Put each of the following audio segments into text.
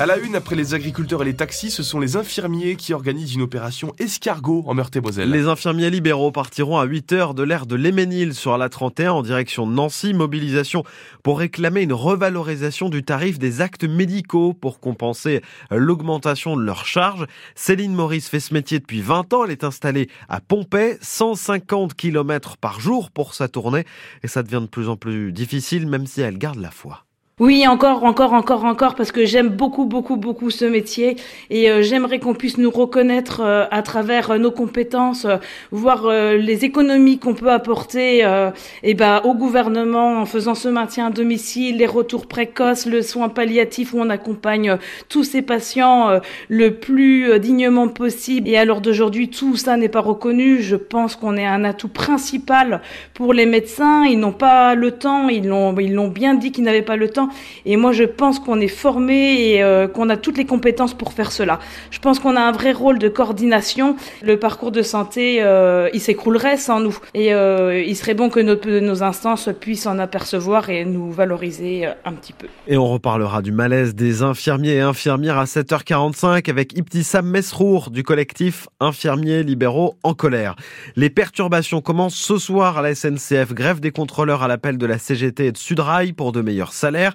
À la une, après les agriculteurs et les taxis, ce sont les infirmiers qui organisent une opération escargot en Meurthe-et-Moselle. Les infirmiers libéraux partiront à 8 heures de l'aire de Léménil sur la 31 en direction de Nancy. Mobilisation pour réclamer une revalorisation du tarif des actes médicaux pour compenser l'augmentation de leurs charges. Céline Maurice fait ce métier depuis 20 ans. Elle est installée à Pompey, 150 km par jour pour sa tournée et ça devient de plus en plus difficile même si elle garde la foi. Oui, encore, encore, encore, encore, parce que j'aime beaucoup, beaucoup, beaucoup ce métier et euh, j'aimerais qu'on puisse nous reconnaître euh, à travers euh, nos compétences, voir les économies qu'on peut apporter et ben, au gouvernement en faisant ce maintien à domicile, les retours précoces, le soin palliatif où on accompagne tous ces patients le plus dignement possible. Et à l'heure d'aujourd'hui, tout ça n'est pas reconnu. Je pense qu'on est un atout principal pour les médecins. Ils n'ont pas le temps, ils l'ont, ils l'ont bien dit qu'ils n'avaient pas le temps et moi, je pense qu'on est formé et euh, qu'on a toutes les compétences pour faire cela. Je pense qu'on a un vrai rôle de coordination. Le parcours de santé, euh, il s'écroulerait sans nous. Et euh, il serait bon que nos, instances puissent en apercevoir et nous valoriser un petit peu. Et on reparlera du malaise des infirmiers et infirmières à 7h45 avec Ibtissam Mesrour du collectif Infirmiers libéraux en colère. Les perturbations commencent ce soir à la SNCF. Grève des contrôleurs à l'appel de la CGT et de Sudrail pour de meilleurs salaires.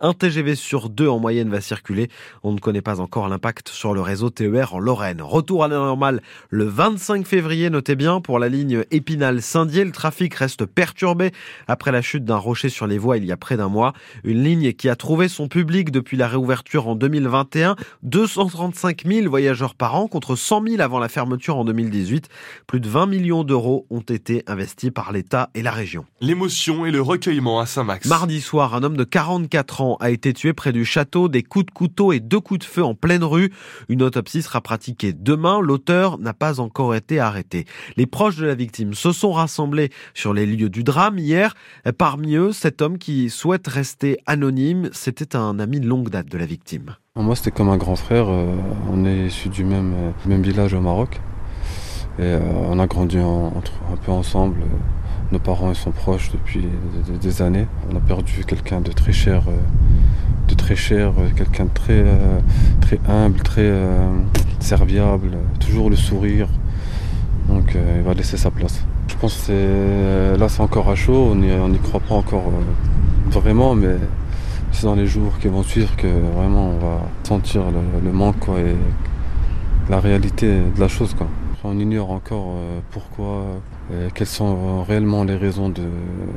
Un TGV sur deux en moyenne va circuler. On ne connaît pas encore l'impact sur le réseau TER en Lorraine. Retour à la normale le 25 février, notez bien, pour la ligne Épinal-Saint-Dié. Le trafic reste perturbé après la chute d'un rocher sur les voies il y a près d'un mois. Une ligne qui a trouvé son public depuis la réouverture en 2021. 235 000 voyageurs par an contre 100 000 avant la fermeture en 2018. Plus de 20 millions d'euros ont été investis par l'État et la région. L'émotion et le recueillement à Saint-Max. Mardi soir, un homme de 44 ans a été tué près du château, des coups de couteau et deux coups de feu en pleine rue. Une autopsie sera pratiquée demain. L'auteur n'a pas encore été arrêté. Les proches de la victime se sont rassemblés sur les lieux du drame hier. Parmi eux, cet homme qui souhaite rester anonyme, c'était un ami de longue date de la victime. Moi, c'était comme un grand frère. Euh, on est issus du même, euh, même village au Maroc. Et euh, on a grandi un peu ensemble. Nos parents sont proches depuis des, années. On a perdu quelqu'un de très cher, euh, de très cher, euh, quelqu'un de très, euh, humble, très serviable, toujours le sourire. Donc il va laisser sa place. Je pense que là c'est encore à chaud, on n'y croit pas encore vraiment, mais c'est dans les jours qui vont suivre que vraiment on va sentir le, manque et la réalité de la chose. On ignore encore pourquoi quelles sont réellement les raisons de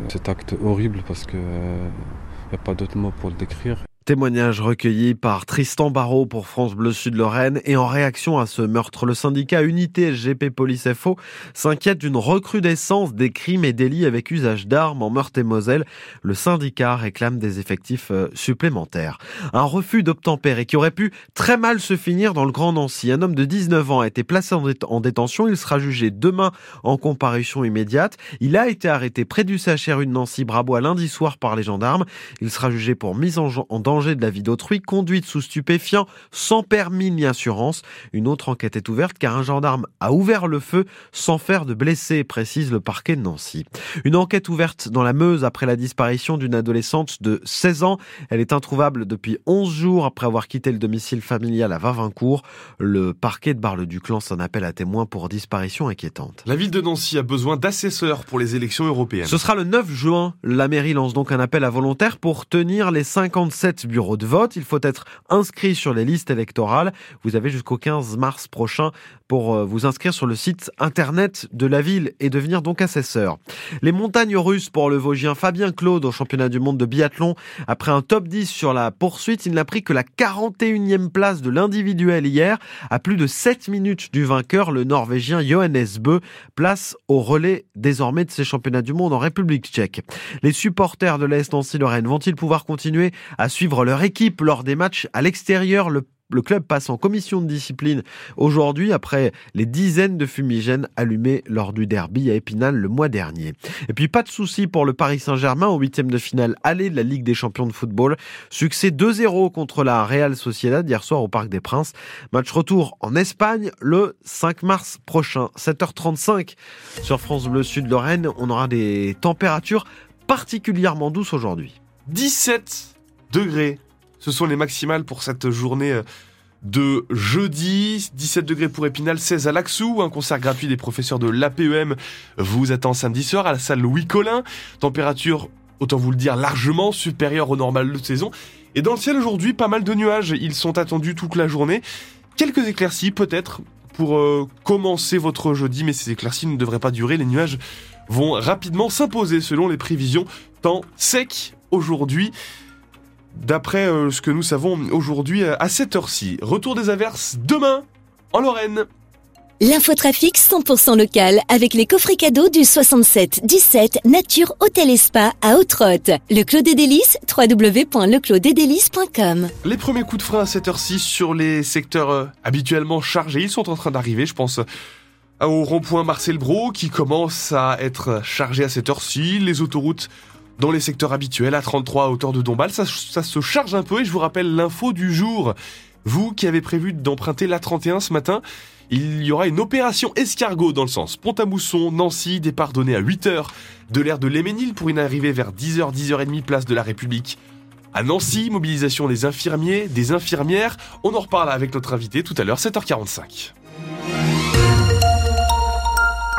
cet acte horrible? Parce qu'il n'y a pas d'autre mot pour le décrire. Témoignage recueilli par Tristan Barrault pour France Bleu Sud-Lorraine et en réaction à ce meurtre, le syndicat Unité SGP Police FO s'inquiète d'une recrudescence des crimes et délits avec usage d'armes en Meurthe-et-Moselle. Le syndicat réclame des effectifs euh, supplémentaires. Un refus d'obtempérer qui aurait pu très mal se finir dans le Grand Nancy. Un homme de 19 ans a été placé en détention. Il sera jugé demain en comparution immédiate. Il a été arrêté près du CHRU de Nancy-Brabois lundi soir par les gendarmes. Il sera jugé pour mise en danger de la vie d'autrui, conduite sous stupéfiant, sans permis ni assurance. Une autre enquête est ouverte car un gendarme a ouvert le feu sans faire de blessés, précise le parquet de Nancy. Une enquête ouverte dans la Meuse après la disparition d'une adolescente de 16 ans. Elle est introuvable depuis 11 jours après avoir quitté le domicile familial à Vavincourt. Le parquet de Bar-le-Duc lance un appel à témoins pour disparition inquiétante. La ville de Nancy a besoin d'assesseurs pour les élections européennes. Ce sera le 9 juin. La mairie lance donc un appel à volontaires pour tenir les 57 bureau de vote. Il faut être inscrit sur les listes électorales. Vous avez jusqu'au 15 mars prochain pour euh, vous inscrire sur le site internet de la ville et devenir donc assesseur. Les montagnes russes pour le Vosgien Fabien Claude au championnat du monde de biathlon. Après un top 10 sur la poursuite, il n'a pris que la 41e place de l'individuel hier, à plus de 7 minutes du vainqueur, le Norvégien Johannes Bö, place au relais désormais de ces championnats du monde en République tchèque. Les supporters de l'Est Nancy-Lorraine vont-ils pouvoir continuer à suivre leur équipe lors des matchs à l'extérieur. Le club passe en commission de discipline aujourd'hui après les dizaines de fumigènes allumés lors du derby à Épinal le mois dernier. Et puis pas de souci pour le Paris Saint-Germain au huitième de finale aller de la Ligue des champions de football. Succès 2-0 contre la Real Sociedad hier soir au Parc des Princes. Match retour en Espagne le 5 mars prochain, 7h35 sur France Bleu Sud Lorraine. On aura des températures particulièrement douces aujourd'hui. 17 degrés Ce sont les maximales pour cette journée euh, de jeudi. 17 degrés pour Épinal, 16 à Laxou. Un concert gratuit des professeurs de l'APEM vous attend samedi soir à la salle Louis Collin. Température, autant vous le dire, largement supérieure au normal de saison. Et dans le ciel aujourd'hui, pas mal de nuages. Ils sont attendus toute la journée. Quelques éclaircies peut-être pour euh, commencer votre jeudi, mais ces éclaircies ne devraient pas durer. Les nuages vont rapidement s'imposer selon les prévisions. Temps sec aujourd'hui. D'après euh, ce que nous savons aujourd'hui euh, à cette heure-ci. Retour des averses demain en Lorraine. L'infotrafic 100% local avec les coffrets cadeaux du 67 17 Nature Hôtel et Spa à Haute-Rotte. Le Clos des Délices, www.leclos-des-délices.com. Les premiers coups de frein à cette heure-ci sur les secteurs euh, habituellement chargés, ils sont en train d'arriver, je pense au rond-point Marcel Bro qui commence à être chargé à cette heure-ci, les autoroutes dans les secteurs habituels à 33 à hauteur de Dombal, ça, se charge un peu et je vous rappelle l'info du jour. Vous qui avez prévu d'emprunter l'A31 ce matin, il y aura une opération escargot dans le sens Pont-à-Mousson, Nancy, départ donné à 8h de l'aire de Léménil pour une arrivée vers 10h, 10h30 place de la République. À Nancy, mobilisation des infirmiers, des infirmières, on en reparle avec notre invité tout à l'heure, 7h45.